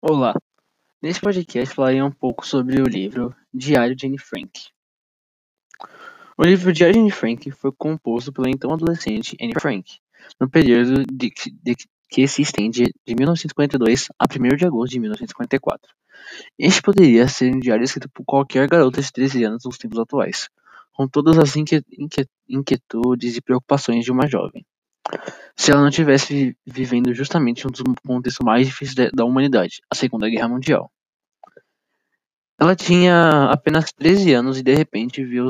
Olá, nesse podcast falarei um pouco sobre o livro Diário de Anne Frank. O livro Diário de Anne Frank foi composto pela então adolescente Anne Frank, no período de, de, que se estende de 1952 a 1 de agosto de 1954. Este poderia ser um diário escrito por qualquer garota de 13 anos nos tempos atuais, com todas as inquietudes e preocupações de uma jovem se ela não tivesse vivendo justamente um dos contextos mais difíceis da humanidade, a Segunda Guerra Mundial. Ela tinha apenas 13 anos e de repente viu,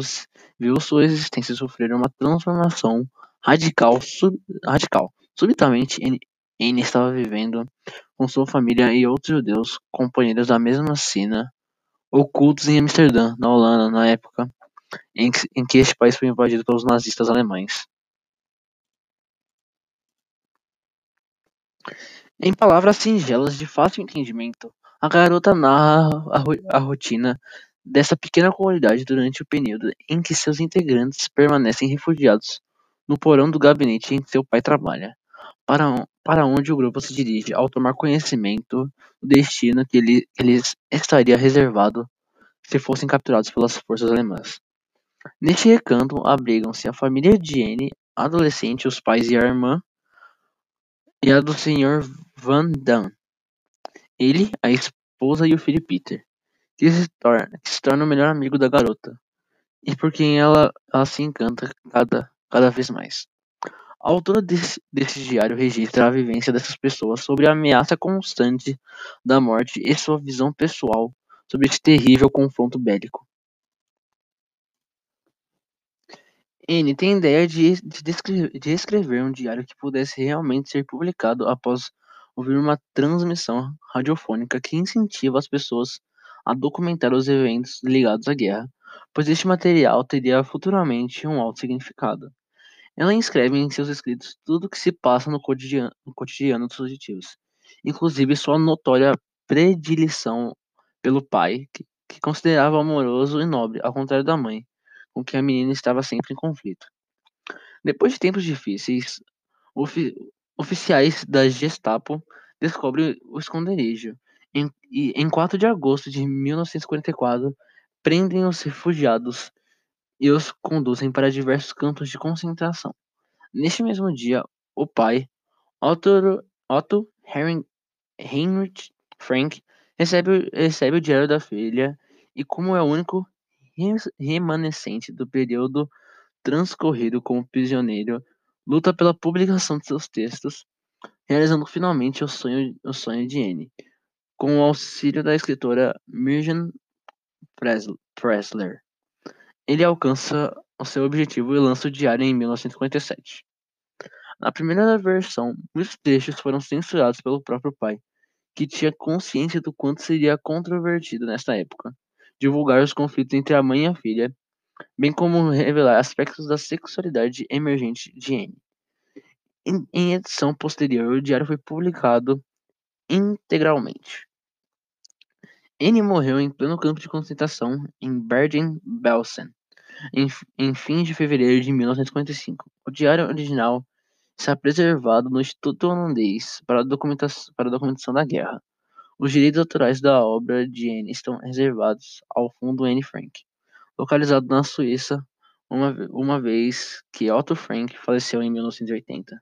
viu sua existência sofrer uma transformação radical. Sub, radical. Subitamente, Anne estava vivendo com sua família e outros judeus, companheiros da mesma cena, ocultos em Amsterdã, na Holanda, na época em que, em que este país foi invadido pelos nazistas alemães. Em palavras singelas de fácil entendimento, a garota narra a rotina dessa pequena comunidade durante o período em que seus integrantes permanecem refugiados no porão do gabinete em que seu pai trabalha, para onde o grupo se dirige ao tomar conhecimento do destino que lhes estaria reservado se fossem capturados pelas forças alemãs. Neste recanto abrigam-se a família de Anne, adolescente, os pais e a irmã, e a do Sr. Van Dam, ele, a esposa e o filho Peter, que se torna, que se torna o melhor amigo da garota, e por quem ela, ela se encanta cada, cada vez mais. A autora desse, desse diário registra a vivência dessas pessoas sobre a ameaça constante da morte e sua visão pessoal sobre esse terrível confronto bélico. N tem ideia de, de, de escrever um diário que pudesse realmente ser publicado após ouvir uma transmissão radiofônica que incentiva as pessoas a documentar os eventos ligados à guerra, pois este material teria futuramente um alto significado. Ela escreve em seus escritos tudo o que se passa no cotidiano, no cotidiano dos fugitivos, inclusive sua notória predileção pelo pai, que, que considerava amoroso e nobre, ao contrário da mãe, com quem a menina estava sempre em conflito. Depois de tempos difíceis, oficiais da Gestapo descobrem o esconderijo em, e, em 4 de agosto de 1944, prendem os refugiados e os conduzem para diversos campos de concentração. Neste mesmo dia, o pai, Otto, Otto Heinrich Frank, recebe, recebe o diário da filha e, como é o único remanescente do período transcorrido como prisioneiro, luta pela publicação de seus textos, realizando finalmente o sonho, o sonho de Anne, com o auxílio da escritora Mirjam Pressler. Ele alcança o seu objetivo e lança o diário em 1957. Na primeira versão, muitos trechos foram censurados pelo próprio pai, que tinha consciência do quanto seria controvertido nesta época divulgar os conflitos entre a mãe e a filha, bem como revelar aspectos da sexualidade emergente de Anne. Em, edição posterior, o diário foi publicado integralmente. Anne morreu em pleno campo de concentração em Bergen-Belsen, em, fins de fevereiro de 1955. O diário original está preservado no Instituto Holandês para para a documentação da guerra. Os direitos autorais da obra de Anne estão reservados ao Fundo Anne Frank, localizado na Suíça, uma, uma vez que Otto Frank faleceu em 1980.